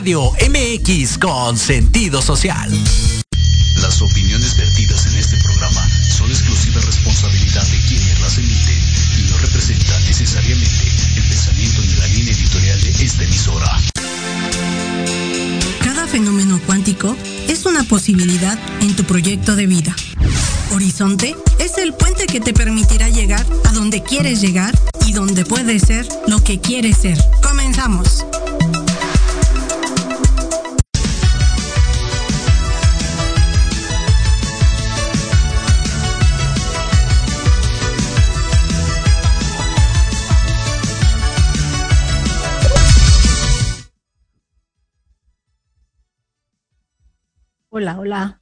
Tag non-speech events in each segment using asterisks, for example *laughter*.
Radio MX con sentido social. Las opiniones vertidas en este programa son exclusiva responsabilidad de quienes las emiten y no representan necesariamente el pensamiento ni la línea editorial de esta emisora. Cada fenómeno cuántico es una posibilidad en tu proyecto de vida. Horizonte es el puente que te permitirá llegar a donde quieres llegar y donde puedes ser lo que quieres ser. Comenzamos. Hola, hola.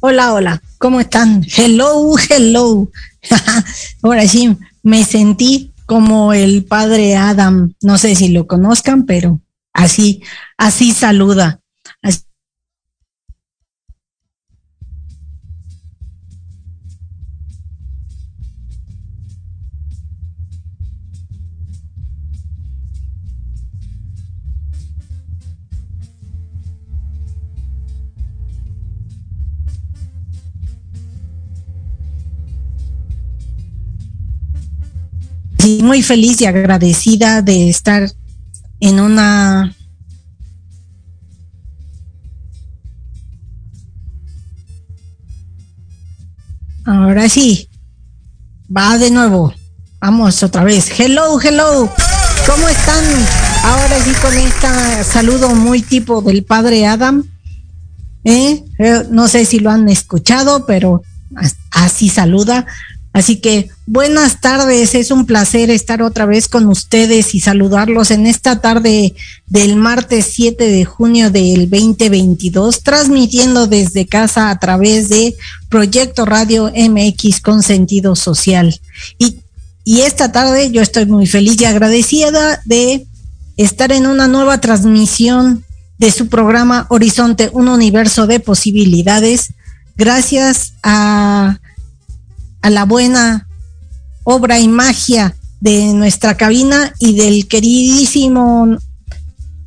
Hola, hola, ¿cómo están? Hello, hello. *laughs* Ahora sí, me sentí como el padre Adam. No sé si lo conozcan, pero así, así saluda. Muy feliz y agradecida de estar en una Ahora sí, va de nuevo. Vamos otra vez. Hello, hello. ¿Cómo están? Ahora sí con este saludo muy tipo del padre Adam. ¿Eh? Eh, no sé si lo han escuchado, pero así saluda. Así que buenas tardes, es un placer estar otra vez con ustedes y saludarlos en esta tarde del martes 7 de junio del 2022, transmitiendo desde casa a través de Proyecto Radio MX con sentido social. Y, y esta tarde yo estoy muy feliz y agradecida de estar en una nueva transmisión de su programa Horizonte, un universo de posibilidades, gracias a a la buena obra y magia de nuestra cabina y del queridísimo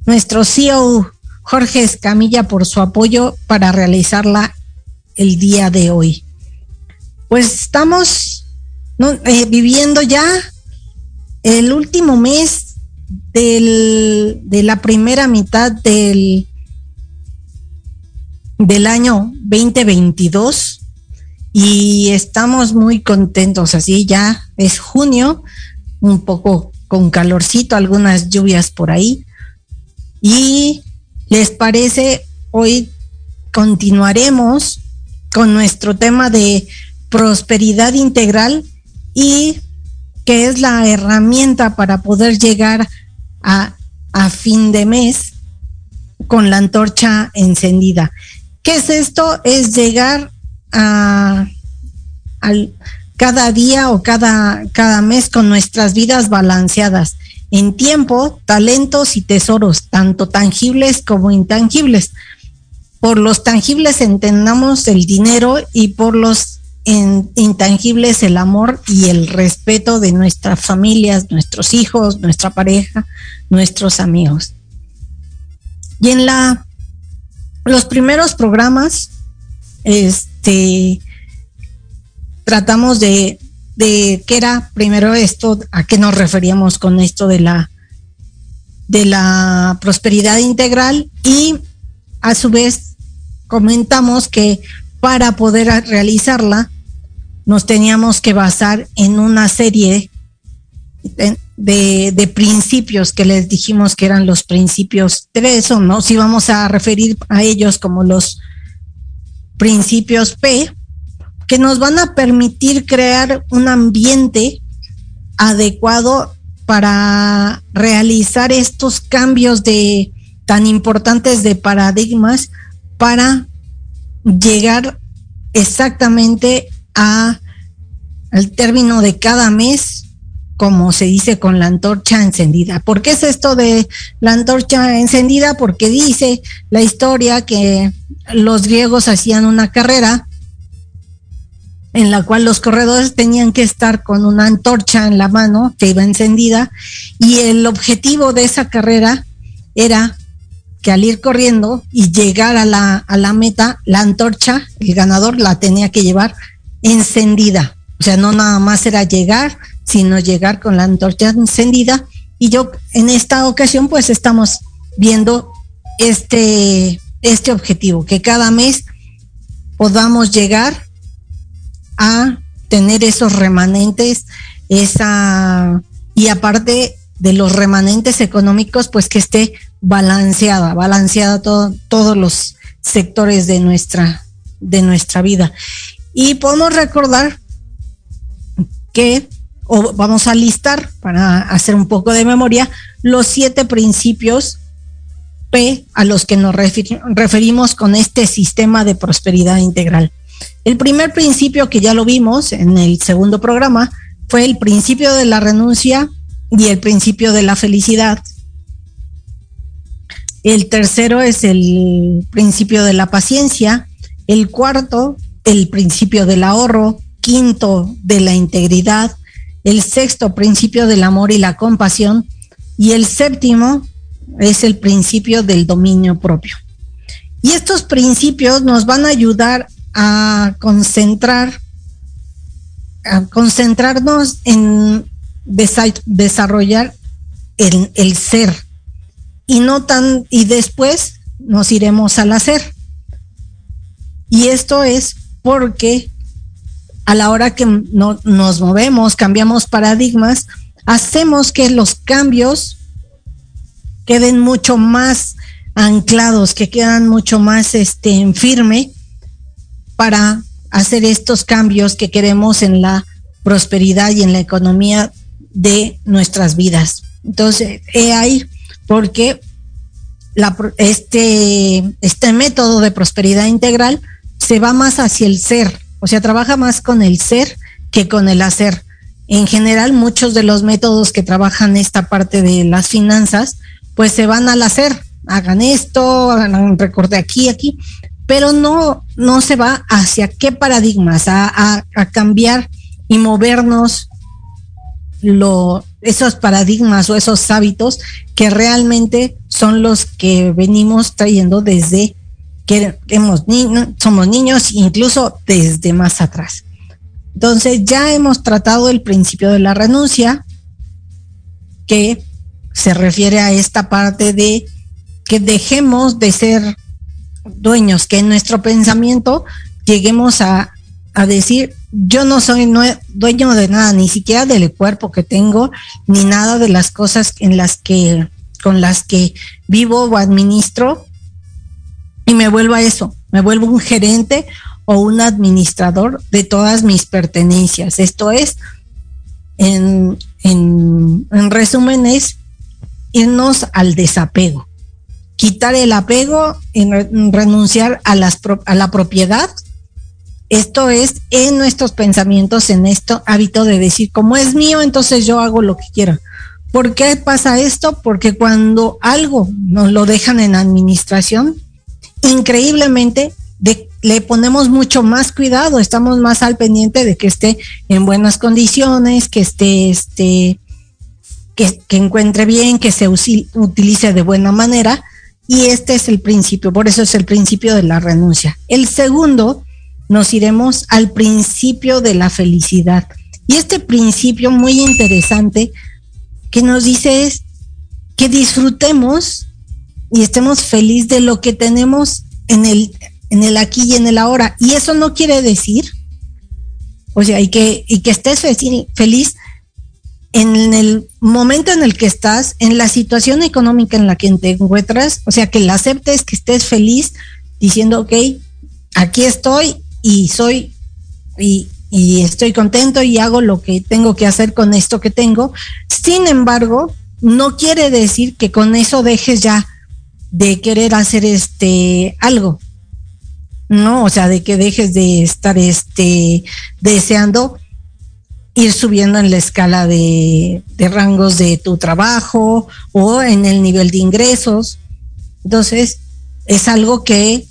nuestro CEO Jorge Escamilla por su apoyo para realizarla el día de hoy. Pues estamos eh, viviendo ya el último mes del, de la primera mitad del, del año 2022 y estamos muy contentos, así ya es junio, un poco con calorcito, algunas lluvias por ahí. Y les parece, hoy continuaremos con nuestro tema de prosperidad integral y que es la herramienta para poder llegar a, a fin de mes con la antorcha encendida. ¿Qué es esto? Es llegar al, cada día o cada, cada mes con nuestras vidas balanceadas en tiempo, talentos y tesoros, tanto tangibles como intangibles. Por los tangibles entendamos el dinero y por los intangibles el amor y el respeto de nuestras familias, nuestros hijos, nuestra pareja, nuestros amigos. Y en la los primeros programas, este, este, tratamos de, de qué era primero esto, a qué nos referíamos con esto de la, de la prosperidad integral y a su vez comentamos que para poder realizarla nos teníamos que basar en una serie de, de, principios que les dijimos que eran los principios tres o no, si vamos a referir a ellos como los principios P que nos van a permitir crear un ambiente adecuado para realizar estos cambios de tan importantes de paradigmas para llegar exactamente a al término de cada mes como se dice con la antorcha encendida. ¿Por qué es esto de la antorcha encendida? Porque dice la historia que los griegos hacían una carrera en la cual los corredores tenían que estar con una antorcha en la mano que iba encendida y el objetivo de esa carrera era que al ir corriendo y llegar a la, a la meta, la antorcha, el ganador la tenía que llevar encendida. O sea, no nada más era llegar, sino llegar con la antorcha encendida. Y yo en esta ocasión pues estamos viendo este, este objetivo, que cada mes podamos llegar a tener esos remanentes, esa, y aparte de los remanentes económicos, pues que esté balanceada, balanceada todo, todos los sectores de nuestra, de nuestra vida. Y podemos recordar que, o vamos a listar para hacer un poco de memoria, los siete principios P a los que nos referimos con este sistema de prosperidad integral. El primer principio que ya lo vimos en el segundo programa fue el principio de la renuncia y el principio de la felicidad. El tercero es el principio de la paciencia. El cuarto, el principio del ahorro. Quinto, de la integridad. El sexto, principio del amor y la compasión. Y el séptimo es el principio del dominio propio. Y estos principios nos van a ayudar a concentrar, a concentrarnos en desarrollar el, el ser y no tan, y después nos iremos al hacer. Y esto es porque a la hora que no, nos movemos, cambiamos paradigmas, hacemos que los cambios queden mucho más anclados, que quedan mucho más este, en firme para hacer estos cambios que queremos en la prosperidad y en la economía de nuestras vidas. Entonces, he ahí porque este, este método de prosperidad integral se va más hacia el ser, o sea, trabaja más con el ser que con el hacer. En general, muchos de los métodos que trabajan esta parte de las finanzas, pues se van al hacer, hagan esto, hagan recorte aquí, aquí, pero no, no se va hacia qué paradigmas, a, cambiar y movernos esos paradigmas o esos hábitos que realmente son los que venimos trayendo desde que somos niños, incluso desde más atrás. Entonces ya hemos tratado el principio de la renuncia, que se refiere a esta parte de que dejemos de ser dueños, que en nuestro pensamiento lleguemos a, decir, yo no soy dueño de nada, ni siquiera del cuerpo que tengo, ni nada de las cosas en las que, con las que vivo o administro, y me vuelvo a eso, me vuelvo un gerente o un administrador de todas mis pertenencias. Esto es, en, en, en resumen, es irnos al desapego quitar el apego, en renunciar a, las, a la propiedad. Esto es en nuestros pensamientos, en esto hábito de decir, como es mío, entonces yo hago lo que quiera. ¿Por qué pasa esto? Porque cuando algo nos lo dejan en administración, increíblemente le ponemos mucho más cuidado, estamos más al pendiente de que esté en buenas condiciones, que esté, este, que, que encuentre bien, que se utilice de buena manera, y este es el principio, por eso es el principio de la renuncia. El segundo, nos iremos al principio de la felicidad. Y este principio muy interesante que nos dice es que disfrutemos y estemos felices de lo que tenemos en el, en el aquí y en el ahora. Y eso no quiere decir, o sea, y que, y que estés feliz en el momento en el que estás, en la situación económica en la que te encuentras, o sea, que la aceptes, que estés feliz diciendo, ok, aquí estoy y soy y, y estoy contento y hago lo que tengo que hacer con esto que tengo. Sin embargo, no quiere decir que con eso dejes ya de querer hacer este algo. No, o sea, de que dejes de estar este deseando ir subiendo en la escala de, rangos de tu trabajo o en el nivel de ingresos. Entonces, es algo que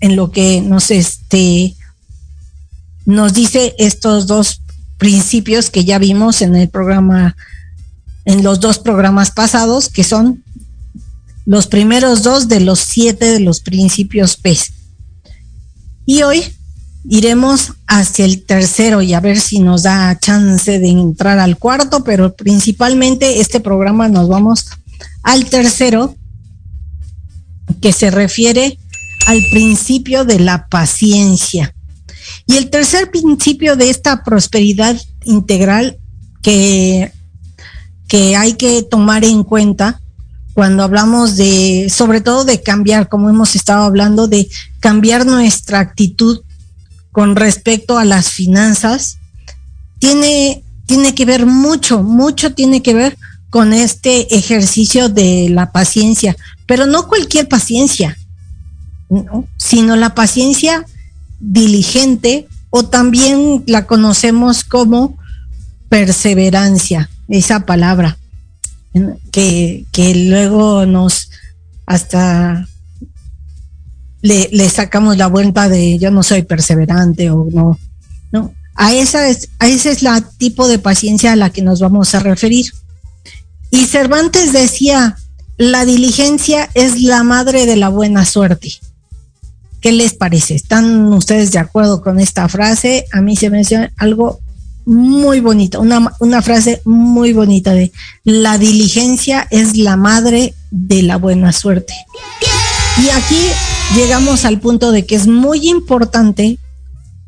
en lo que nos este nos dice estos dos principios que ya vimos en el programa, en los dos programas pasados, que son los primeros dos de los siete de los principios P. Y hoy iremos hacia el tercero y a ver si nos da chance de entrar al cuarto, pero principalmente este programa nos vamos al tercero, que se refiere al principio de la paciencia. Y el tercer principio de esta prosperidad integral que, que hay que tomar en cuenta cuando hablamos de, sobre todo de cambiar, como hemos estado hablando, de cambiar nuestra actitud con respecto a las finanzas, tiene, tiene que ver mucho, mucho tiene que ver con este ejercicio de la paciencia, pero no cualquier paciencia, sino la paciencia diligente o también la conocemos como perseverancia, esa palabra, que, que luego nos hasta le, sacamos la vuelta de yo no soy perseverante o no, no. A esa es, a ese es la tipo de paciencia a la que nos vamos a referir. Y Cervantes decía, la diligencia es la madre de la buena suerte. ¿Qué les parece? ¿Están ustedes de acuerdo con esta frase? A mí se me hace algo muy bonito, una, una frase muy bonita de la diligencia es la madre de la buena suerte. Y aquí llegamos al punto de que es muy importante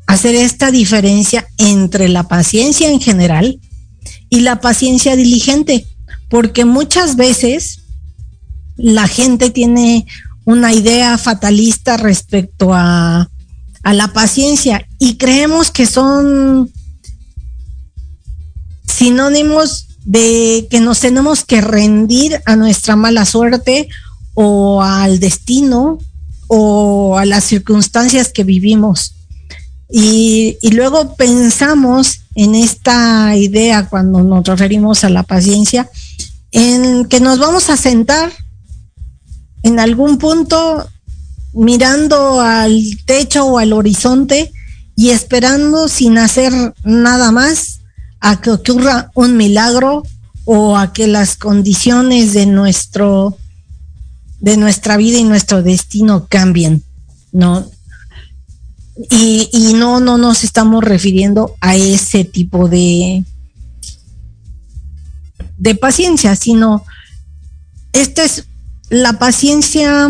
hacer esta diferencia entre la paciencia en general y la paciencia diligente, porque muchas veces la gente tiene una idea fatalista respecto a, a la paciencia y creemos que son sinónimos de que nos tenemos que rendir a nuestra mala suerte o al destino o a las circunstancias que vivimos. Y, luego pensamos en esta idea cuando nos referimos a la paciencia, en que nos vamos a sentar en algún punto mirando al techo o al horizonte y esperando sin hacer nada más a que ocurra un milagro o a que las condiciones de nuestro de nuestra vida y nuestro destino cambien, ¿no? Y, y no, no nos estamos refiriendo a ese tipo de, de paciencia, sino esta es la paciencia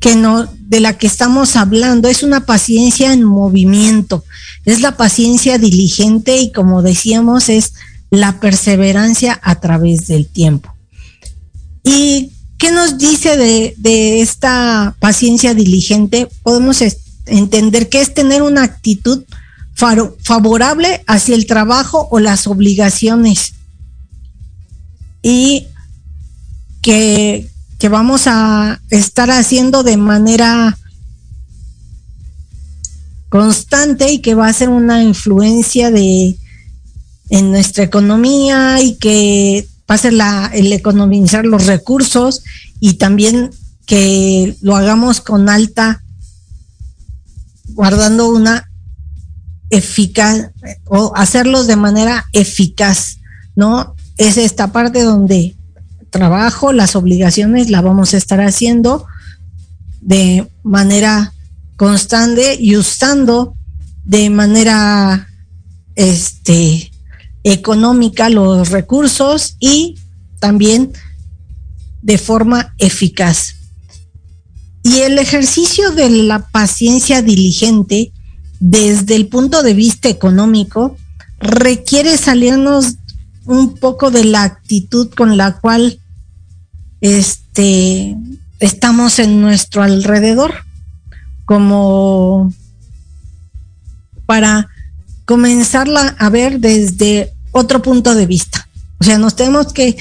que no, de la que estamos hablando, es una paciencia en movimiento, es la paciencia diligente y como decíamos, es la perseverancia a través del tiempo. Y ¿Qué nos dice de, esta paciencia diligente? Podemos entender que es tener una actitud favorable hacia el trabajo o las obligaciones y que, que vamos a estar haciendo de manera constante y que va a ser una influencia de en nuestra economía y que va a ser la, el economizar los recursos y también que lo hagamos con alta, guardando una eficaz o hacerlos de manera eficaz, ¿no? Es esta parte donde trabajo, las obligaciones la vamos a estar haciendo de manera constante y usando de manera este económica los recursos y también de forma eficaz. Y el ejercicio de la paciencia diligente desde el punto de vista económico requiere salirnos un poco de la actitud con la cual este, estamos en nuestro alrededor, como para comenzarla a ver desde otro punto de vista. O sea, nos tenemos que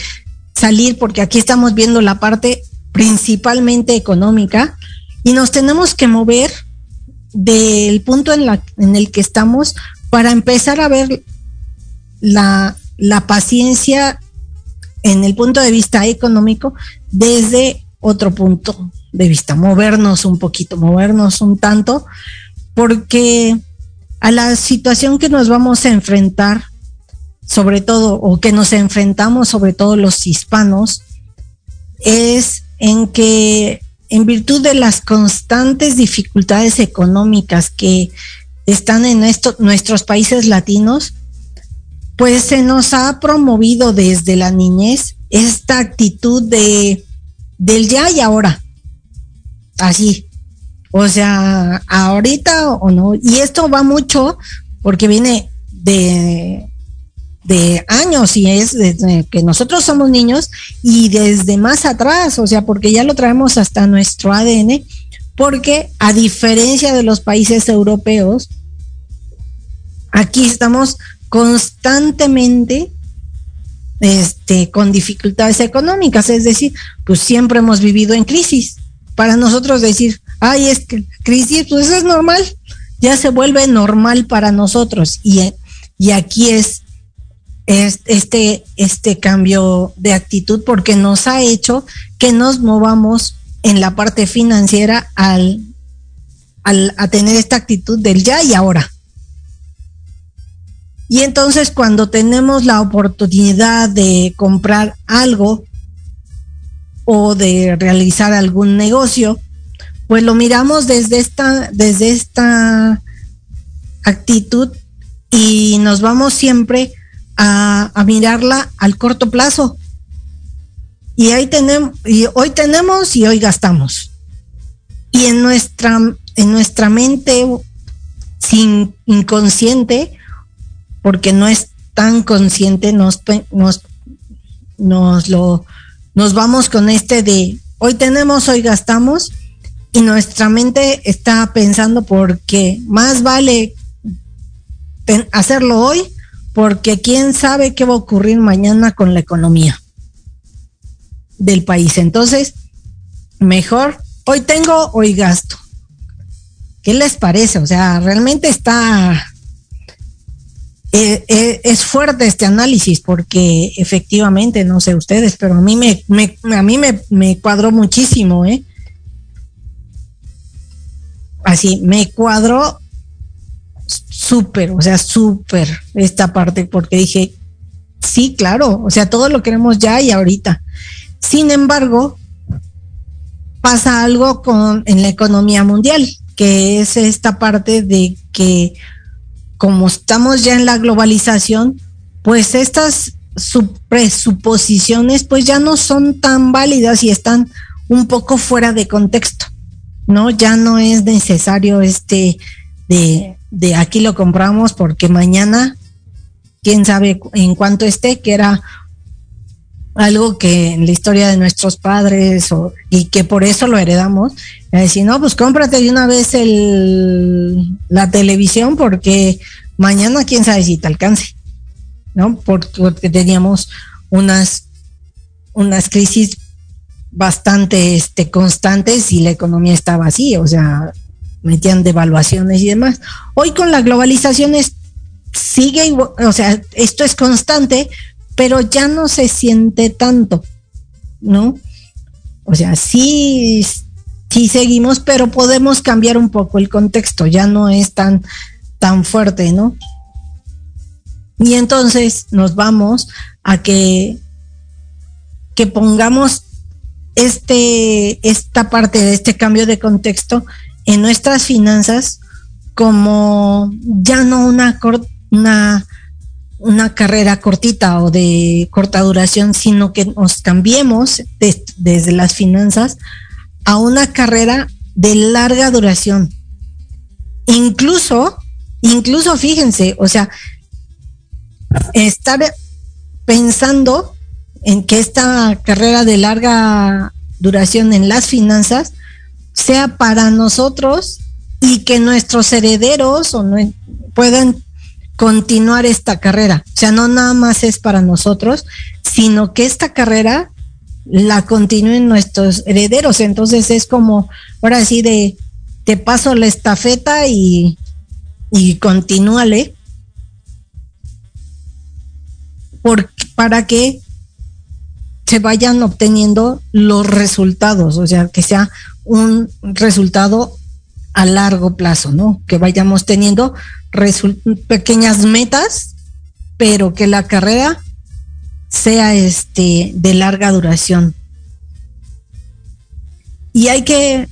salir porque aquí estamos viendo la parte principalmente económica y nos tenemos que mover del punto en, el que estamos para empezar a ver la, la paciencia en el punto de vista económico desde otro punto de vista, movernos un poquito, movernos un tanto, porque a la situación que nos vamos a enfrentar, sobre todo, o que nos enfrentamos sobre todo los hispanos, es en que en virtud de las constantes dificultades económicas que están en nuestros países latinos, pues se nos ha promovido desde la niñez esta actitud de del ya y ahora. Así. O sea, ahorita o no. Y esto va mucho porque viene de, de años y es desde que nosotros somos niños y desde más atrás, o sea, porque ya lo traemos hasta nuestro ADN, porque a diferencia de los países europeos, aquí estamos constantemente este, con dificultades económicas, es decir, pues siempre hemos vivido en crisis. Para nosotros decir, ay, es que crisis, pues es normal, ya se vuelve normal para nosotros. Y, y aquí es, este, este cambio de actitud porque nos ha hecho que nos movamos en la parte financiera al, al a tener esta actitud del ya y ahora. Y entonces cuando tenemos la oportunidad de comprar algo o de realizar algún negocio, pues lo miramos desde esta, desde esta actitud y nos vamos siempre a, a mirarla al corto plazo. Y ahí tenemos, y hoy tenemos y hoy gastamos. Y en nuestra, en nuestra mente sin inconsciente, porque no es tan consciente, nos, nos, nos, lo, nos vamos con este de hoy tenemos, hoy gastamos, y nuestra mente está pensando porque más vale hacerlo hoy, porque quién sabe qué va a ocurrir mañana con la economía del país. Entonces, mejor hoy tengo, hoy gasto. ¿Qué les parece? O sea, realmente está eh, eh, es fuerte este análisis porque efectivamente, no sé ustedes, pero a mí me, a mí me, cuadró muchísimo, ¿eh? Así, me cuadró súper, o sea, súper esta parte porque dije, sí, claro, o sea, todo lo queremos ya y ahorita. Sin embargo, pasa algo con en la economía mundial, que es esta parte de que como estamos ya en la globalización, pues estas presuposiciones pues ya no son tan válidas y están un poco fuera de contexto, ¿no? Ya no es necesario este de, de aquí lo compramos porque mañana, quién sabe en cuánto esté, que era algo que en la historia de nuestros padres y que por eso lo heredamos, decir, no, pues cómprate de una vez el, la televisión porque mañana quién sabe si te alcance, ¿no? Porque, teníamos unas, unas crisis bastante este, constantes y la economía estaba así, o sea, metían devaluaciones y demás. Hoy con la globalización sigue, o sea, esto es constante, pero ya no se siente tanto, ¿no? O sea, sí, sí seguimos, pero podemos cambiar un poco el contexto, ya no es tan, tan fuerte, ¿no? Y entonces nos vamos a que, que pongamos este, esta parte de este cambio de contexto en nuestras finanzas como ya no una, una, una carrera cortita o de corta duración, sino que nos cambiemos desde las finanzas a una carrera de larga duración. Incluso, incluso fíjense, o sea, estar pensando en que esta carrera de larga duración en las finanzas sea para nosotros y que nuestros herederos o no, puedan continuar esta carrera. O sea, no nada más es para nosotros, sino que esta carrera la continúen nuestros herederos. Entonces es como, ahora sí, de te paso la estafeta y, y continúale. para que se vayan obteniendo los resultados, o sea, que sea un resultado a largo plazo, ¿no? Que vayamos teniendo pequeñas metas, pero que la carrera sea este de larga duración. Y hay que,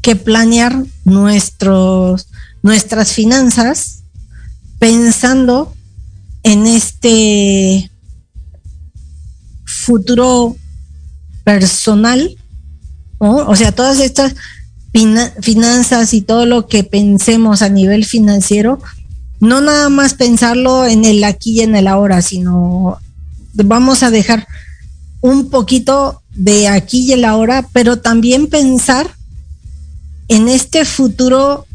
que planear nuestros, nuestras finanzas pensando en este futuro personal, o sea, todas estas finanzas y todo lo que pensemos a nivel financiero, no nada más pensarlo en el aquí y en el ahora, sino vamos a dejar un poquito de aquí y el ahora, pero también pensar en este futuro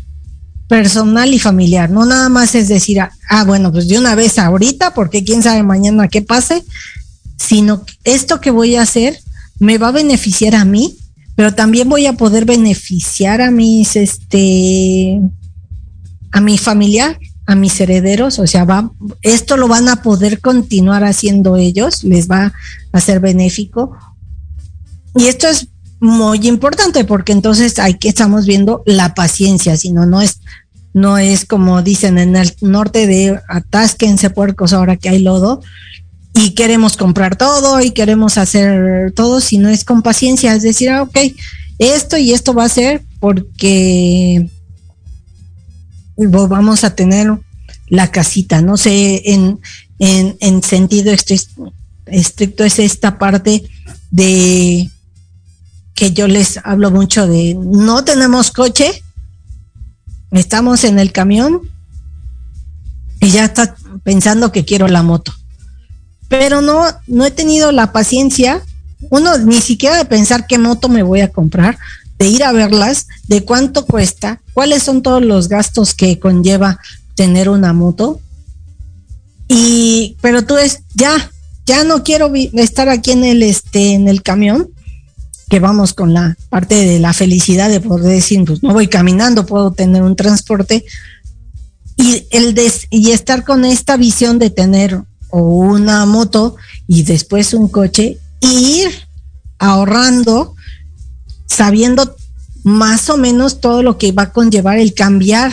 personal y familiar. No nada más es decir, ah, bueno, pues de una vez ahorita, porque quién sabe mañana qué pase, sino esto que voy a hacer me va a beneficiar a mí, pero también voy a poder beneficiar a mis, este, a mi familiar, a mis herederos, o sea, va, esto lo van a poder continuar haciendo ellos, les va a ser benéfico. Y esto es muy importante porque entonces hay que estamos viendo la paciencia, sino no es no es como dicen en el norte de atásquense puercos ahora que hay lodo y queremos comprar todo y queremos hacer todo, sino es con paciencia, es decir, ah, ok, esto y esto va a ser porque vamos a tener la casita, no sé, en, en, en sentido estricto, estricto es esta parte de que yo les hablo mucho de no tenemos coche, estamos en el camión y ya está pensando que quiero la moto. Pero no, no he tenido la paciencia, uno, ni siquiera de pensar qué moto me voy a comprar, de ir a verlas, de cuánto cuesta, cuáles son todos los gastos que conlleva tener una moto. Y, pero tú es, ya, ya no quiero estar aquí en el, este, en el camión, que vamos con la parte de la felicidad de poder decir, pues no voy caminando, puedo tener un transporte. Y, el y estar con esta visión de tener o una moto y después un coche, y ir ahorrando, sabiendo más o menos todo lo que va a conllevar el cambiar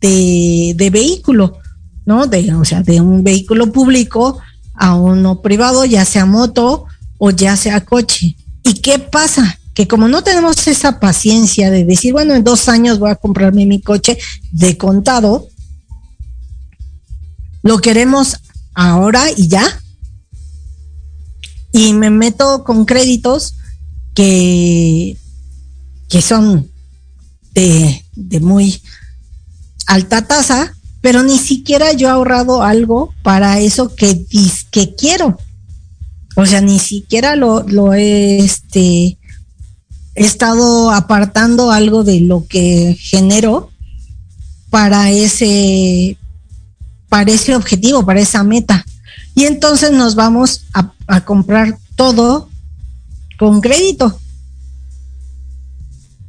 de, de vehículo, ¿no? De, o sea, de un vehículo público a uno privado, ya sea moto o ya sea coche. ¿Y qué pasa? Que como no tenemos esa paciencia de decir, bueno, en dos años voy a comprarme mi coche de contado, lo queremos ahora y ya. Y me meto con créditos que, que son de, de muy alta tasa, pero ni siquiera yo he ahorrado algo para eso que, que quiero. O sea, ni siquiera lo, lo este, he estado apartando algo de lo que genero para ese, para ese objetivo, para esa meta. Y entonces nos vamos a, comprar todo con crédito.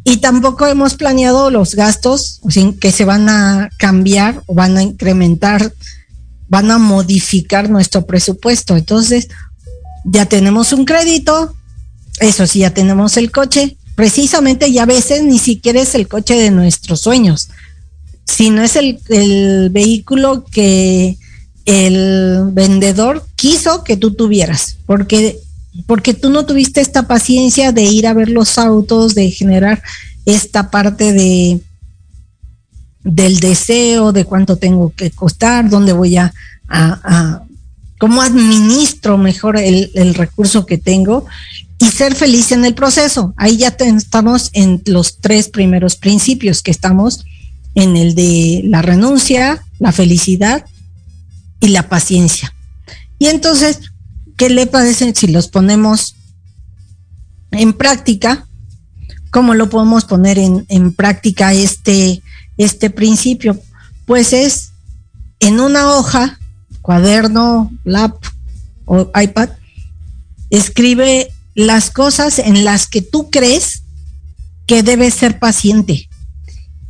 Y tampoco hemos planeado los gastos que se van a cambiar o van a incrementar, van a modificar nuestro presupuesto. Entonces, ya tenemos un crédito, eso sí, ya tenemos el coche, precisamente y a veces ni siquiera es el coche de nuestros sueños, sino es el, vehículo que el vendedor quiso que tú tuvieras, porque, porque tú no tuviste esta paciencia de ir a ver los autos, de generar esta parte de del deseo, de cuánto tengo que costar, dónde voy a, cómo administro mejor el, recurso que tengo y ser feliz en el proceso. Ahí ya estamos en los tres primeros principios que estamos en el de la renuncia, la felicidad y la paciencia. Y entonces, ¿qué le parece si los ponemos en práctica? ¿Cómo lo podemos poner en, en práctica este, este principio? Pues es en una hoja cuaderno, lap o iPad, escribe las cosas en las que tú crees que debes ser paciente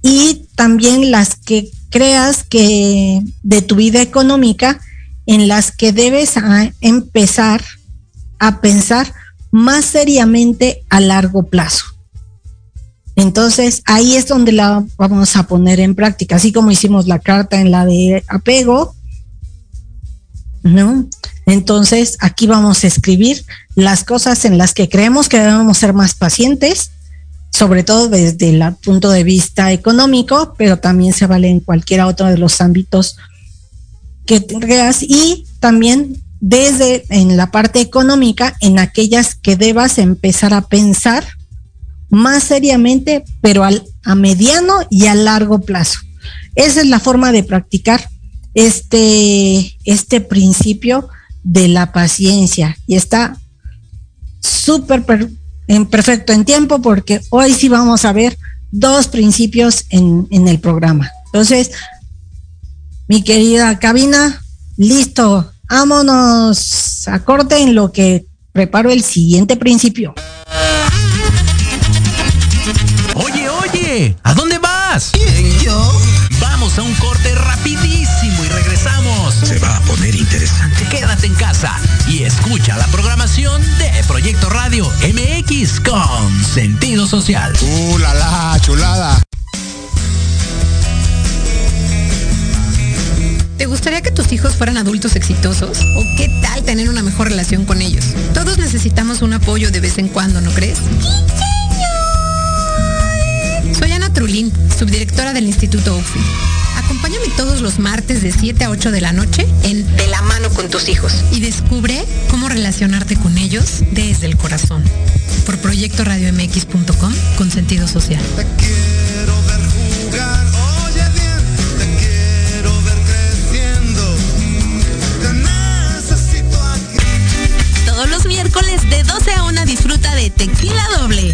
y también las que creas que de tu vida económica en las que debes empezar a pensar más seriamente a largo plazo. Entonces, ahí es donde la vamos a poner en práctica, así como hicimos la carta en la de apego, ¿no? Entonces, aquí vamos a escribir las cosas en las que creemos que debemos ser más pacientes, sobre todo desde el punto de vista económico, pero también se vale en cualquier otro de los ámbitos que tengas y también desde en la parte económica, en aquellas que debas empezar a pensar más seriamente, pero al, a mediano y a largo plazo. Esa es la forma de practicar este, este principio de la paciencia y está súper en perfecto en tiempo porque hoy sí vamos a ver dos principios en, en el programa. Entonces, mi querida cabina, listo, vámonos a en lo que preparo el siguiente principio. Oye, oye, ¿a dónde vas? ¿Quién, yo? Vamos a un corte rapidísimo y regresamos. Se va a poner interesante. Quédate en casa y escucha la programación de Proyecto Radio MX con sentido social. ¡Uh, la, la chulada! ¿Te gustaría que tus hijos fueran adultos exitosos? ¿O qué tal tener una mejor relación con ellos? Todos necesitamos un apoyo de vez en cuando, ¿no crees? Trulín, subdirectora del Instituto UFI. Acompáñame todos los martes de 7 a 8 de la noche en De la mano con tus hijos y descubre cómo relacionarte con ellos desde el corazón. Por proyectoradiomx.com con sentido social. Te quiero ver jugar, oye bien, te quiero ver creciendo. Te necesito aquí. Todos los miércoles de 12 a 1 disfruta de Tequila Doble.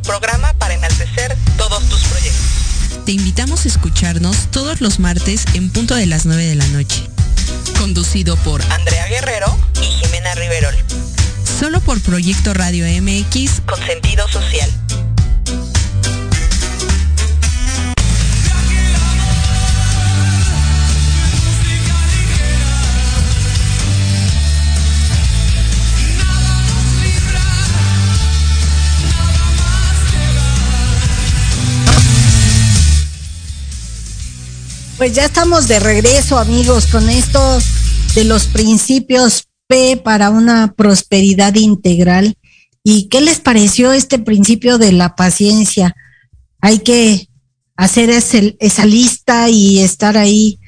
El programa para enaltecer todos tus proyectos. Te invitamos a escucharnos todos los martes en punto de las 9 de la noche. Conducido por Andrea Guerrero y Jimena Riverol, solo por Proyecto Radio MX con sentido social. Pues ya estamos de regreso, amigos, con estos de los principios P para una prosperidad integral. ¿Y qué les pareció este principio de la paciencia? Hay que hacer esa lista y estar ahí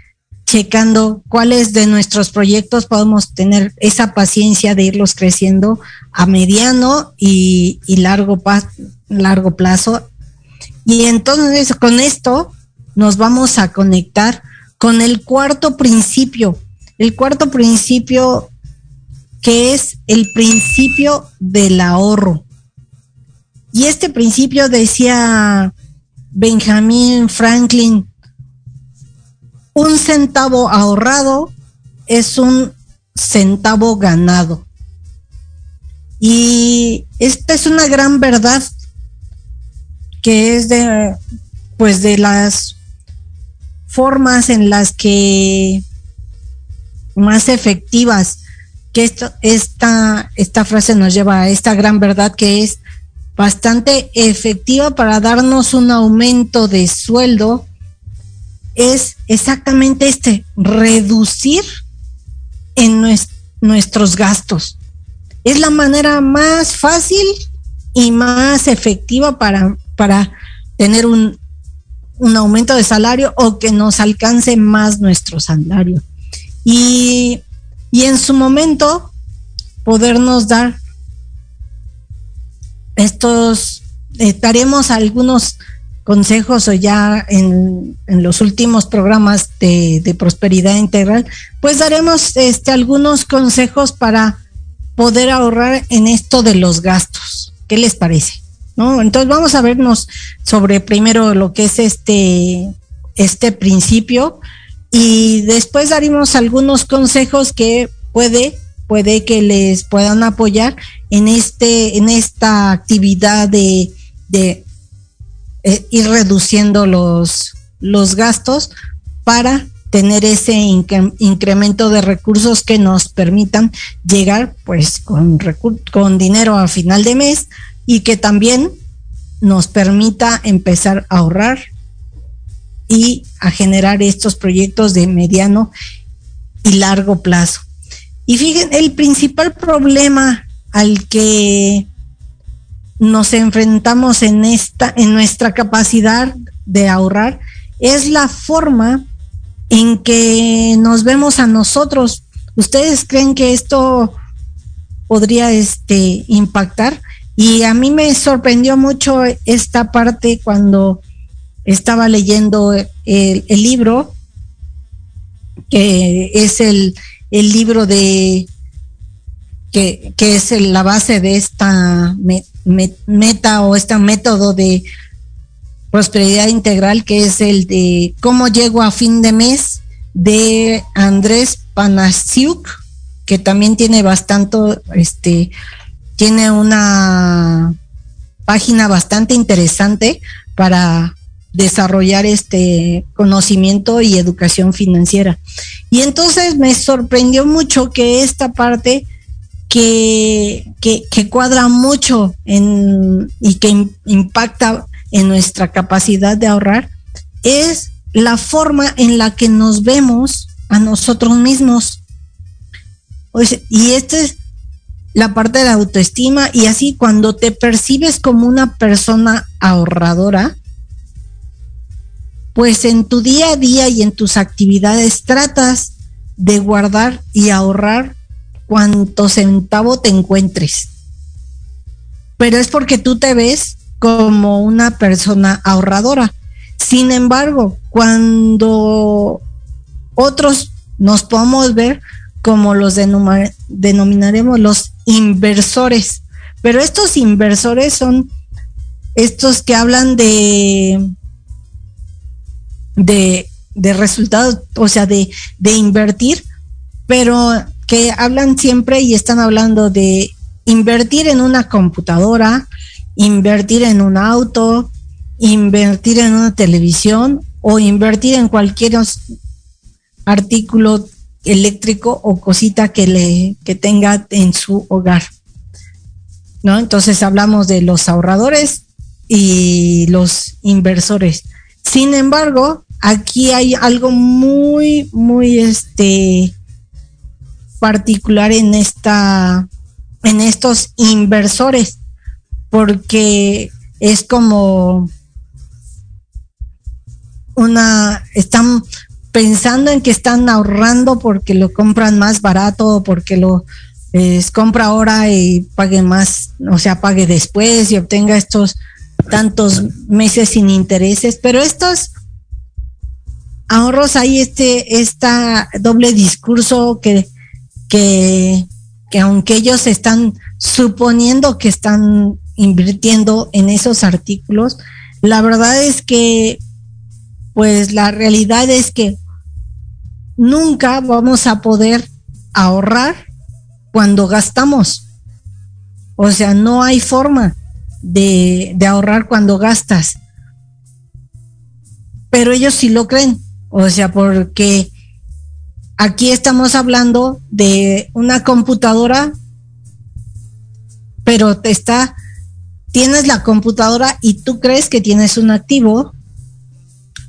checando cuáles de nuestros proyectos podemos tener esa paciencia de irlos creciendo a mediano y, largo plazo. Y entonces con esto nos vamos a conectar con el cuarto principio. El cuarto principio que es el principio del ahorro. Y este principio decía Benjamin Franklin, un centavo ahorrado es un centavo ganado. Y esta es una gran verdad que es de, pues de las formas en las que más efectivas que esto, esta, esta frase nos lleva a esta gran verdad que es bastante efectiva para darnos un aumento de sueldo es exactamente este, reducir en nues- nuestros gastos. Es la manera más fácil y más efectiva para, para tener un, un aumento de salario o que nos alcance más nuestro salario. Y, y en su momento podernos dar estos, eh, daremos algunos consejos o ya en, en los últimos programas de, de prosperidad integral, pues daremos este, algunos consejos para poder ahorrar en esto de los gastos. ¿Qué les parece? ¿No? Entonces vamos a vernos sobre primero lo que es este, este principio y después daremos algunos consejos que puede, puede que les puedan apoyar en este, en esta actividad de, eh, ir reduciendo los, los gastos para tener ese incremento de recursos que nos permitan llegar pues con, con dinero a final de mes y que también nos permita empezar a ahorrar y a generar estos proyectos de mediano y largo plazo. Y fíjense, el principal problema al que nos enfrentamos en esta, en nuestra capacidad de ahorrar, es la forma en que nos vemos a nosotros. ¿Ustedes creen que esto podría este, impactar? Y a mí me sorprendió mucho esta parte cuando estaba leyendo el, libro, que es el, libro de que, es la base de esta meta o este método de prosperidad integral, que es el de cómo llego a fin de mes de Andrés Panasiuk, que también tiene bastante, este, tiene una página bastante interesante para desarrollar este conocimiento y educación financiera. Y entonces me sorprendió mucho que esta parte que, que, cuadra mucho en, y que impacta en nuestra capacidad de ahorrar es la forma en la que nos vemos a nosotros mismos. y esta es la parte de la autoestima y así cuando te percibes como una persona ahorradora, pues en tu día a día y en tus actividades tratas de guardar y ahorrar cuanto centavo te encuentres. Pero es porque tú te ves como una persona ahorradora. Sin embargo, cuando otros nos podemos ver como los denominaremos los inversores, pero estos inversores son estos que hablan de de, resultados, o sea, de, de invertir, pero que hablan siempre y están hablando de invertir en una computadora, invertir en un auto, invertir en una televisión o invertir en cualquier artículo eléctrico o cosita que le que tenga en su hogar. ¿No? Entonces hablamos de los ahorradores y los inversores. Sin embargo, aquí hay algo muy, muy este particular en esta, en estos inversores, porque es como una, están pensando en que están ahorrando porque lo compran más barato, porque lo compra ahora y pague más, o sea, pague después y obtenga estos tantos meses sin intereses, pero estos ahorros hay este esta doble discurso que que aunque ellos están suponiendo que están invirtiendo en esos artículos, la verdad es que pues la realidad es que nunca vamos a poder ahorrar cuando gastamos. O sea, no hay forma de, ahorrar cuando gastas. Pero ellos sí lo creen. O sea, porque aquí estamos hablando de una computadora, pero te está, tienes la computadora y tú crees que tienes un activo,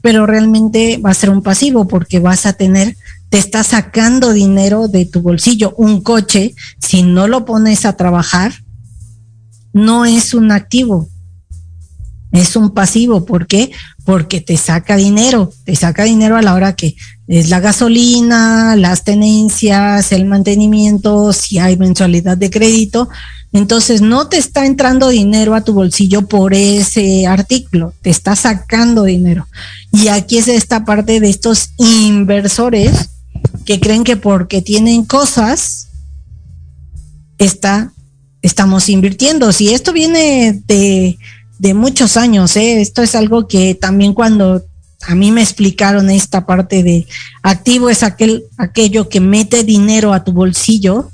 pero realmente va a ser un pasivo porque vas a tener, te está sacando dinero de tu bolsillo. Un coche, si no lo pones a trabajar, no es un activo, es un pasivo. ¿Por qué? Porque te saca dinero, te saca dinero a la hora que es la gasolina, las tenencias, el mantenimiento, si hay mensualidad de crédito. Entonces no te está entrando dinero a tu bolsillo por ese artículo, te está sacando dinero. Y aquí es esta parte de estos inversores que creen que porque tienen cosas, está estamos invirtiendo. Si esto viene de, de muchos años, ¿eh? esto es algo que también cuando a mí me explicaron esta parte de activo es aquel, aquello que mete dinero a tu bolsillo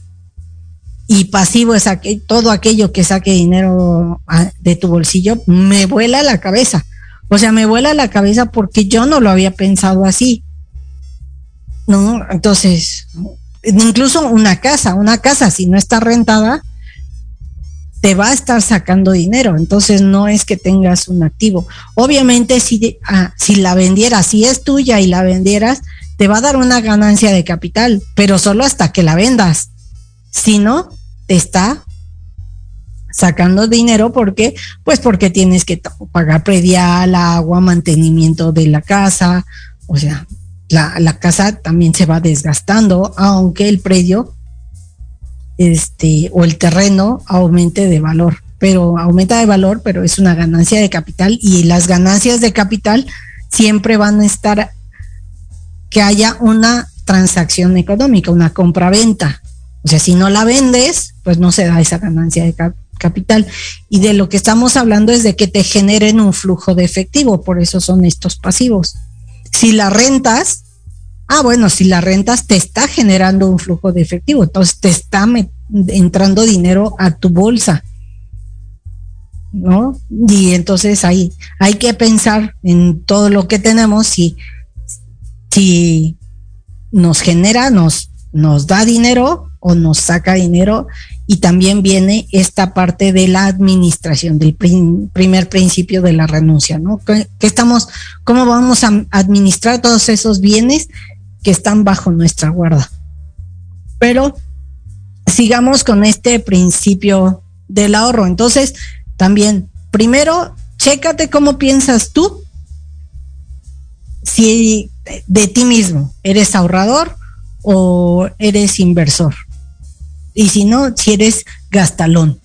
y pasivo es aquel, todo aquello que saque dinero de tu bolsillo, me vuela la cabeza. O sea, me vuela la cabeza porque yo no lo había pensado así. ¿No? Entonces, incluso una casa, una casa si no está rentada, te va a estar sacando dinero. Entonces no es que tengas un activo. Obviamente si, ah, si la vendieras, si es tuya y la vendieras, te va a dar una ganancia de capital, pero solo hasta que la vendas. Si no, está sacando dinero porque pues porque tienes que pagar predial, agua, mantenimiento de la casa, o sea, la, la casa también se va desgastando, aunque el predio este o el terreno aumente de valor, pero aumenta de valor, pero es una ganancia de capital y las ganancias de capital siempre van a estar que haya una transacción económica, una compra-venta. O sea, si no la vendes, pues no se da esa ganancia de cap- capital. Y de lo que estamos hablando es de que te generen un flujo de efectivo, por eso son estos pasivos. Si la rentas, ah, bueno, si la rentas te está generando un flujo de efectivo, entonces te está entrando dinero a tu bolsa. ¿No? Y entonces ahí hay que pensar en todo lo que tenemos, si, si nos genera, nos, nos da dinero o nos saca dinero y también viene esta parte de la administración del prim- primer principio de la renuncia, ¿no? ¿Qué, qué estamos, cómo vamos a administrar todos esos bienes que están bajo nuestra guarda? Pero sigamos con este principio del ahorro. Entonces, también, primero, chécate cómo piensas tú si de ti mismo eres ahorrador o eres inversor. Y si no, si eres gastalón.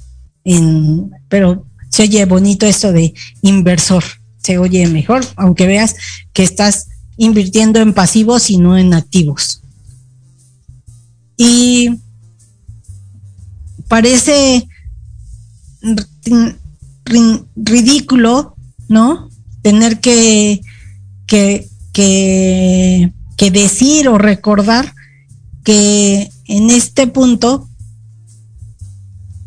En, pero se oye bonito esto de inversor, se oye mejor, aunque veas que estás invirtiendo en pasivos y no en activos. Y parece ri- ri- ridículo, ¿no? Tener que, que, que decir o recordar que en este punto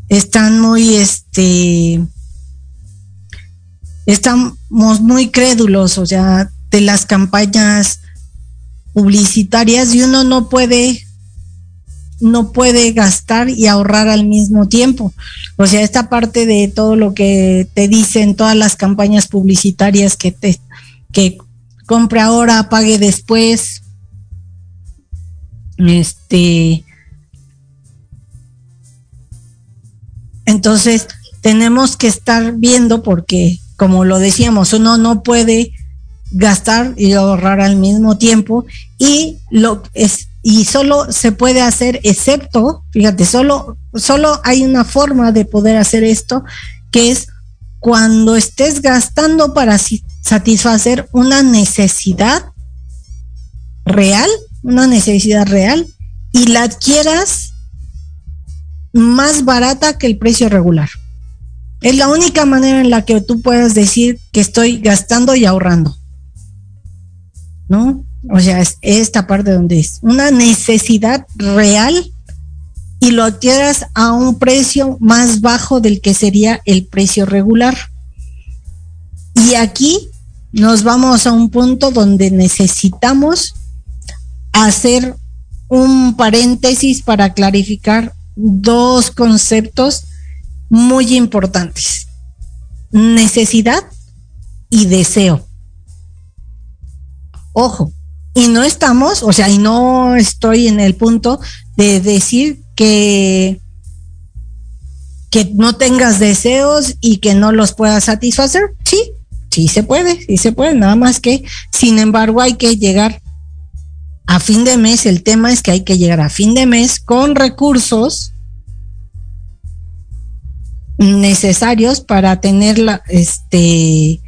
están muy, este, estamos muy crédulos, o sea, de las campañas publicitarias y uno no puede no puede gastar y ahorrar al mismo tiempo. O sea, esta parte de todo lo que te dicen todas las campañas publicitarias que te que compre ahora, pague después. Este Entonces, tenemos que estar viendo porque como lo decíamos, uno no puede gastar y ahorrar al mismo tiempo y lo es y solo se puede hacer excepto, fíjate, solo solo hay una forma de poder hacer esto que es cuando estés gastando para satisfacer una necesidad real, una necesidad real y la adquieras más barata que el precio regular. Es la única manera en la que tú puedas decir que estoy gastando y ahorrando. ¿No? O sea, es esta parte donde es una necesidad real y lo adquieras a un precio más bajo del que sería el precio regular. Y aquí nos vamos a un punto donde necesitamos hacer un paréntesis para clarificar dos conceptos muy importantes. Necesidad y deseo. Ojo, y no estamos, o sea, y no estoy en el punto de decir que que no tengas deseos y que no los puedas satisfacer. Sí, sí se puede, sí se puede, nada más que, sin embargo, hay que llegar a fin de mes. El tema es que hay que llegar a fin de mes con recursos necesarios para tener la, este,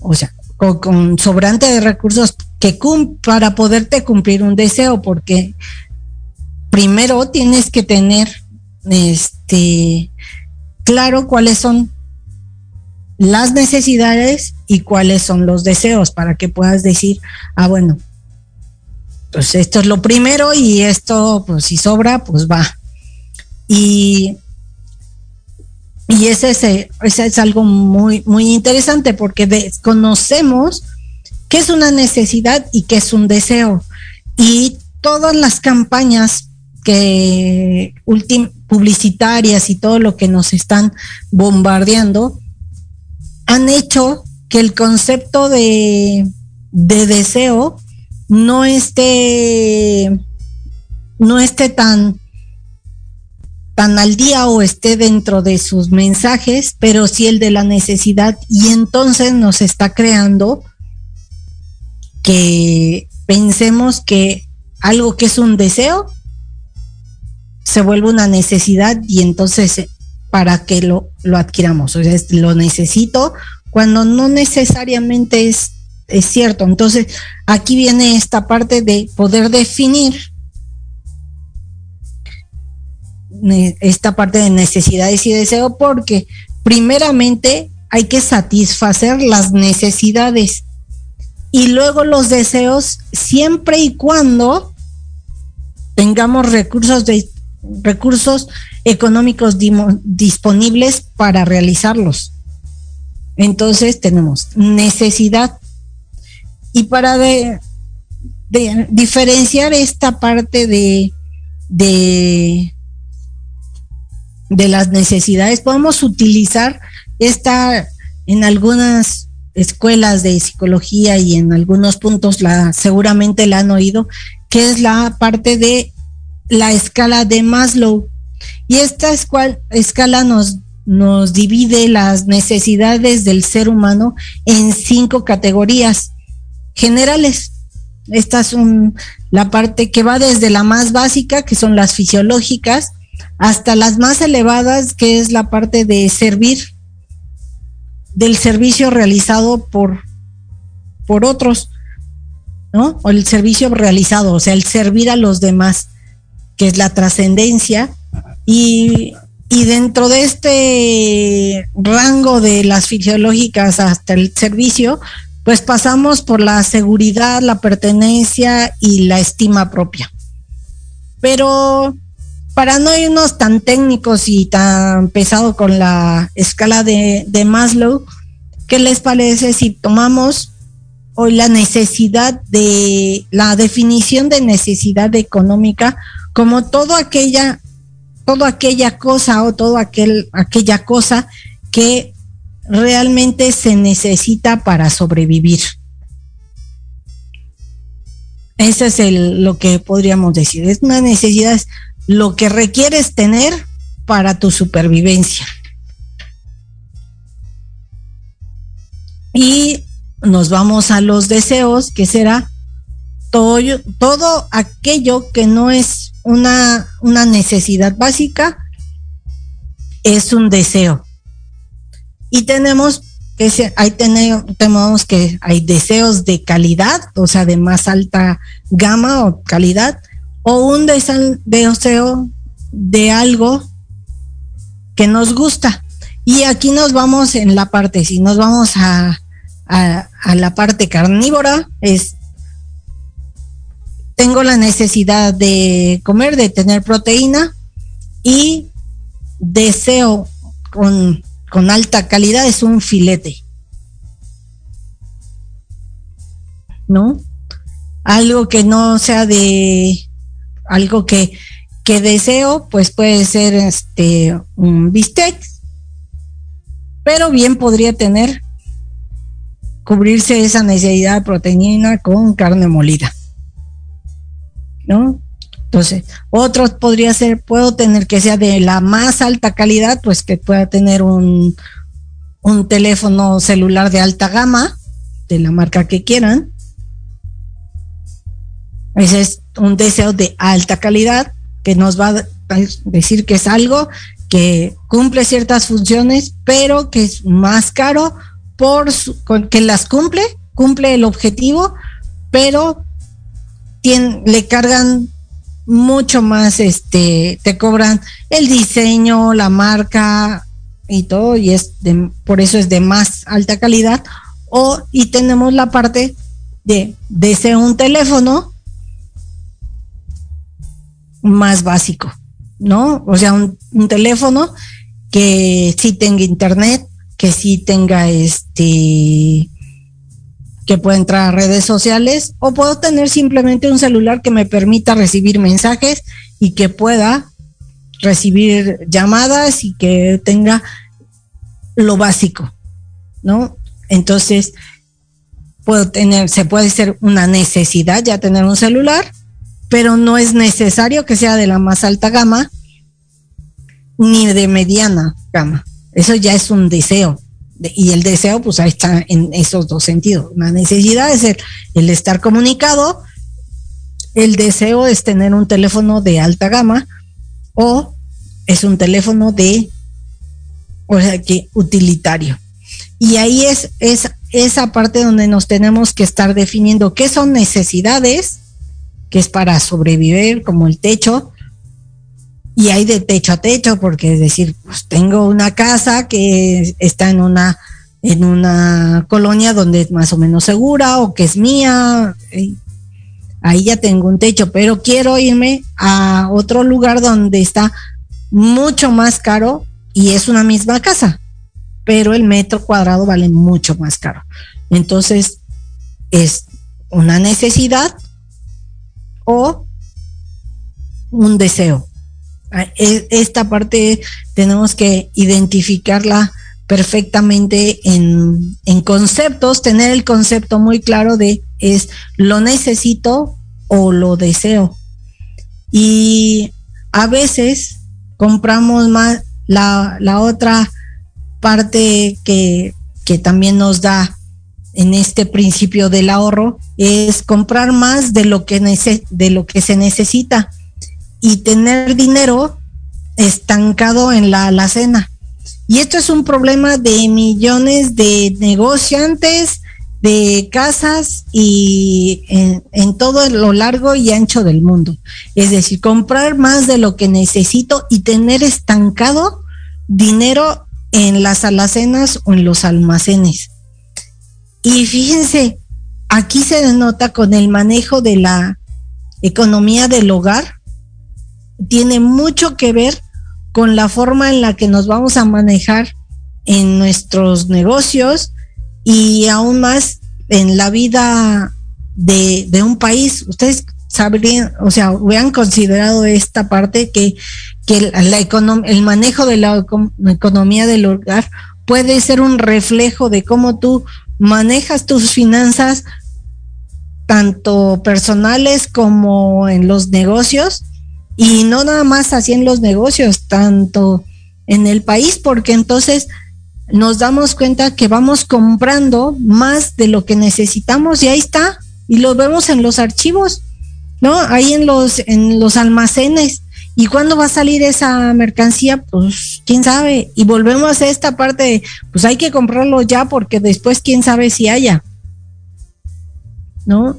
o sea, con, con sobrante de recursos que cum- para poderte cumplir un deseo, porque primero tienes que tener este claro cuáles son las necesidades y cuáles son los deseos para que puedas decir, ah, bueno, pues esto es lo primero y esto, pues si sobra, pues va. Y, y ese, ese, ese es algo muy, muy interesante porque desconocemos qué es una necesidad y qué es un deseo. Y todas las campañas que publicitarias y todo lo que nos están bombardeando han hecho que el concepto de, de deseo no esté no esté tan tan al día o esté dentro de sus mensajes, pero sí el de la necesidad. Y entonces nos está creando que pensemos que algo que es un deseo se vuelve una necesidad y entonces eh, para que lo, lo adquiramos, o sea, lo necesito cuando no necesariamente es, es cierto. Entonces, aquí viene esta parte de poder definir esta parte de necesidades y deseo porque primeramente hay que satisfacer las necesidades y luego los deseos siempre y cuando tengamos recursos de recursos económicos disponibles para realizarlos. Entonces tenemos necesidad y para de, diferenciar esta parte de, de, las necesidades, podemos utilizar esta en algunas escuelas de psicología y en algunos puntos la seguramente la han oído, que es la parte de la escala de Maslow. Y esta escala nos, nos divide las necesidades del ser humano en cinco categorías generales. Esta es la parte que va desde la más básica, que son las fisiológicas, hasta las más elevadas, que es la parte de servir, del servicio realizado por, por otros, ¿no? O el servicio realizado, o sea, el servir a los demás, que es la trascendencia. Y, y dentro de este rango de las fisiológicas hasta el servicio, pues pasamos por la seguridad, la pertenencia y la estima propia. Pero para no irnos tan técnicos y tan pesado con la escala de, de Maslow, ¿qué les parece si tomamos hoy la necesidad de la definición de necesidad económica como todo aquella toda aquella cosa o todo aquel aquella cosa que realmente se necesita para sobrevivir. Ese es lo que podríamos decir. Es una necesidad, es lo que requieres tener para tu supervivencia. Y nos vamos a los deseos, que será todo, todo aquello que no es una, una necesidad básica, es un deseo. Y tenemos que ahí tenemos que hay deseos de calidad, o sea, de más alta gama o calidad, o un deseo de algo que nos gusta. Y aquí nos vamos en la parte, si nos vamos a, a, la parte carnívora, es tengo la necesidad de comer, de tener proteína y deseo con, con alta calidad es un filete. ¿No? Algo que no sea de algo que, que deseo, pues puede ser este un bistec, pero bien podría tener cubrirse esa necesidad de proteína con carne molida. ¿No? Entonces, otros podría ser, puedo tener que sea de la más alta calidad, pues que pueda tener un, un teléfono celular de alta gama, de la marca que quieran. Ese es un deseo de alta calidad que nos va a decir que es algo que cumple ciertas funciones, pero que es más caro por que las cumple, cumple el objetivo, pero le cargan mucho más, este, te cobran el diseño, la marca y todo, y es de, por eso es de más alta calidad. O, y tenemos la parte de deseo un teléfono más básico, ¿no? O sea, un, un teléfono que sí tenga internet, que sí tenga este que pueda entrar a redes sociales o puedo tener simplemente un celular que me permita recibir mensajes y que pueda recibir llamadas y que tenga lo básico, ¿no? Entonces, puedo tener, se puede ser una necesidad ya tener un celular, pero no es necesario que sea de la más alta gama ni de mediana gama. Eso ya es un deseo. Y el deseo, pues ahí está en esos dos sentidos. La necesidad es el, estar comunicado, el deseo es tener un teléfono de alta gama o es un teléfono de, o sea, que utilitario. Y ahí es, es esa parte donde nos tenemos que estar definiendo qué son necesidades, que es para sobrevivir, como el techo, y hay de techo a techo, porque es decir, pues tengo una casa que está en una en una colonia donde es más o menos segura o que es mía, ahí ya tengo un techo, pero quiero irme a otro lugar donde está mucho más caro y es una misma casa, pero el metro cuadrado vale mucho más caro. Entonces, es una necesidad o un deseo. E, esta parte tenemos que identificarla perfectamente en, en, conceptos, tener el concepto muy claro de es lo necesito o lo deseo. Y a veces compramos más la, la otra parte que, que también nos da en este principio del ahorro es comprar más de lo que, de lo que se necesita y tener dinero estancado en la alacena. Y esto es un problema de millones de negociantes, de casas y en, todo lo largo y ancho del mundo. Es decir, comprar más de lo que necesito y tener estancado dinero en las alacenas o en los almacenes. Y fíjense, aquí se denota con el manejo de la economía del hogar, tiene mucho que ver con la forma en la que nos vamos a manejar en nuestros negocios y aún más en la vida de, un país. Ustedes sabrían, o sea, hubieran considerado esta parte que, que la el manejo de la economía del hogar puede ser un reflejo de cómo tú manejas tus finanzas, tanto personales como en los negocios, y no nada más así en los negocios, tanto en el país, porque entonces nos damos cuenta que vamos comprando más de lo que necesitamos y ahí está, y lo vemos en los archivos, ¿no? Ahí en los, en los almacenes. ¿Y cuándo va a salir esa mercancía? Pues quién sabe. Y volvemos a esta parte pues hay que comprarlo ya porque después quién sabe si haya. ¿No?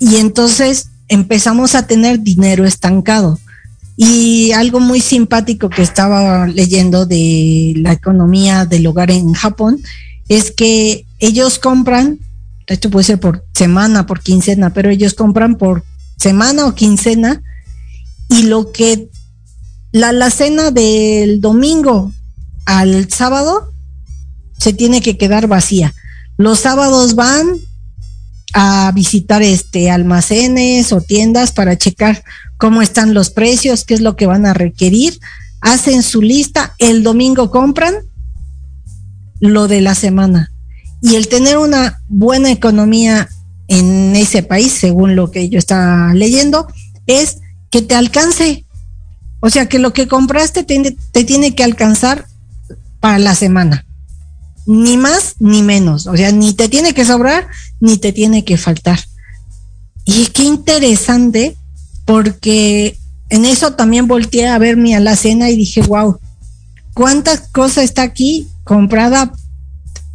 Y entonces empezamos a tener dinero estancado. Y algo muy simpático que estaba leyendo de la economía del hogar en Japón es que ellos compran, esto puede ser por semana, por quincena, pero ellos compran por semana o quincena y lo que la, la cena del domingo al sábado se tiene que quedar vacía. Los sábados van, a visitar este almacenes o tiendas para checar cómo están los precios, qué es lo que van a requerir, hacen su lista, el domingo compran lo de la semana. Y el tener una buena economía en ese país, según lo que yo estaba leyendo, es que te alcance. O sea, que lo que compraste te, te tiene que alcanzar para la semana ni más ni menos, o sea, ni te tiene que sobrar ni te tiene que faltar. Y qué interesante, porque en eso también volteé a ver mi alacena y dije, wow, cuántas cosas está aquí comprada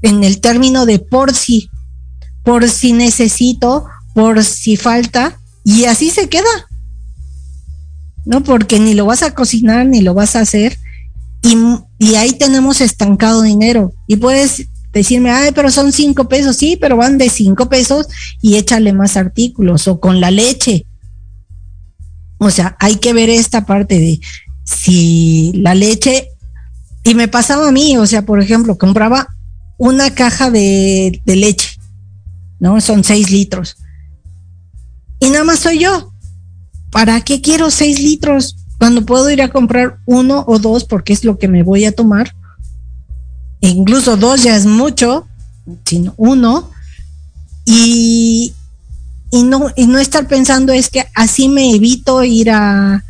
en el término de por si, por si necesito, por si falta, y así se queda. ¿no? Porque ni lo vas a cocinar ni lo vas a hacer y, y ahí tenemos estancado dinero y puedes decirme, ay, pero son cinco pesos, sí, pero van de cinco pesos y échale más artículos o con la leche. O sea, hay que ver esta parte de si la leche, y me pasaba a mí, o sea, por ejemplo, compraba una caja de, de leche, ¿no? Son seis litros. Y nada más soy yo. ¿Para qué quiero seis litros cuando puedo ir a comprar uno o dos porque es lo que me voy a tomar? Incluso dos ya es mucho, sino uno. Y, y no, y no estar pensando es que así me evito ir a,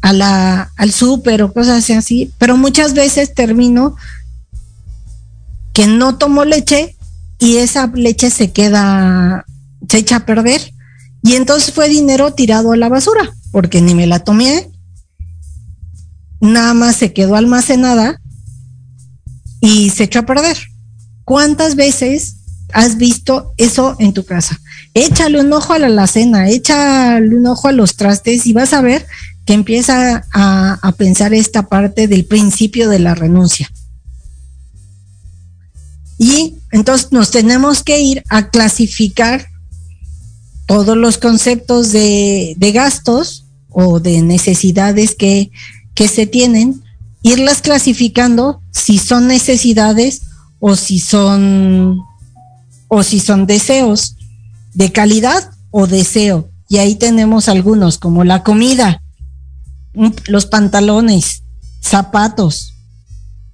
a la, al súper o cosas así, pero muchas veces termino que no tomo leche y esa leche se queda, se echa a perder. Y entonces fue dinero tirado a la basura, porque ni me la tomé, nada más se quedó almacenada y se echó a perder. ¿Cuántas veces has visto eso en tu casa? Échale un ojo a la alacena, échale un ojo a los trastes y vas a ver que empieza a, pensar esta parte del principio de la renuncia. Y entonces nos tenemos que ir a clasificar todos los conceptos de, gastos o de necesidades que se tienen, irlas clasificando si son necesidades o si son o si son deseos de calidad o deseo. Y ahí tenemos algunos como la comida, los pantalones, zapatos,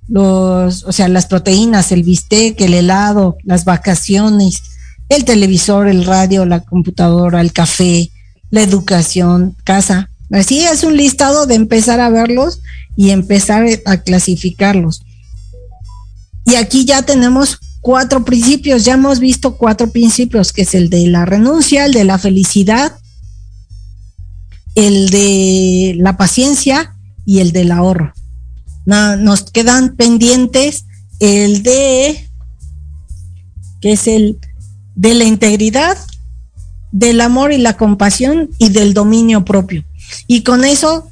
los, o sea, las proteínas, el bistec, el helado, las vacaciones, el televisor, el radio, la computadora, el café, la educación, casa. Así es un listado de empezar a verlos y empezar a clasificarlos. Y aquí ya tenemos cuatro principios, ya hemos visto cuatro principios, que es el de la renuncia, el de la felicidad, el de la paciencia y el del ahorro. No, nos quedan pendientes el de, que es el de la integridad, del amor y la compasión y del dominio propio. Y con eso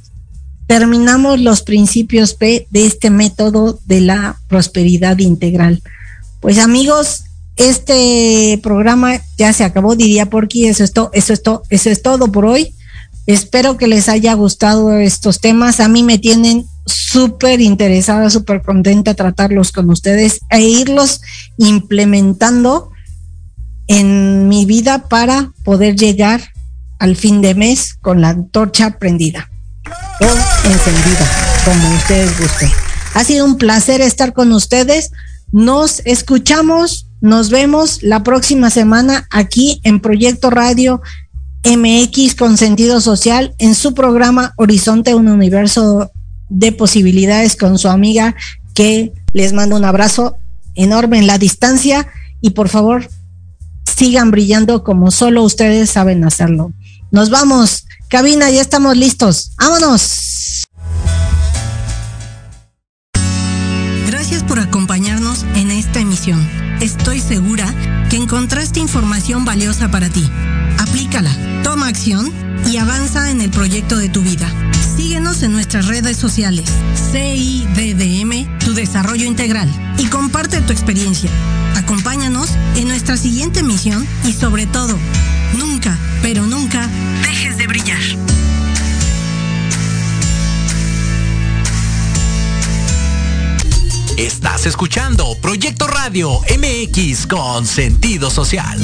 terminamos los principios P de este método de la prosperidad integral. Pues amigos, este programa ya se acabó, diría por aquí, eso es todo, eso es todo, eso es todo por hoy. Espero que les haya gustado estos temas. A mí me tienen súper interesada, súper contenta tratarlos con ustedes e irlos implementando en mi vida para poder llegar al fin de mes con la antorcha prendida o encendida, como ustedes gusten. Ha sido un placer estar con ustedes. Nos escuchamos, nos vemos la próxima semana aquí en Proyecto Radio MX con sentido social en su programa Horizonte, un universo de posibilidades con su amiga que les mando un abrazo enorme en la distancia y por favor sigan brillando como solo ustedes saben hacerlo. Nos vamos, cabina, ya estamos listos. Vámonos. Gracias por acompañarnos en esta emisión. Estoy segura que encontraste información valiosa para ti. Aplícala, toma acción y avanza en el proyecto de tu vida. Síguenos en nuestras redes sociales, CIDDM, tu desarrollo integral, y comparte tu experiencia. Acompáñanos en nuestra siguiente misión y sobre todo, nunca, pero nunca, dejes de brillar. Estás escuchando Proyecto Radio MX con sentido social.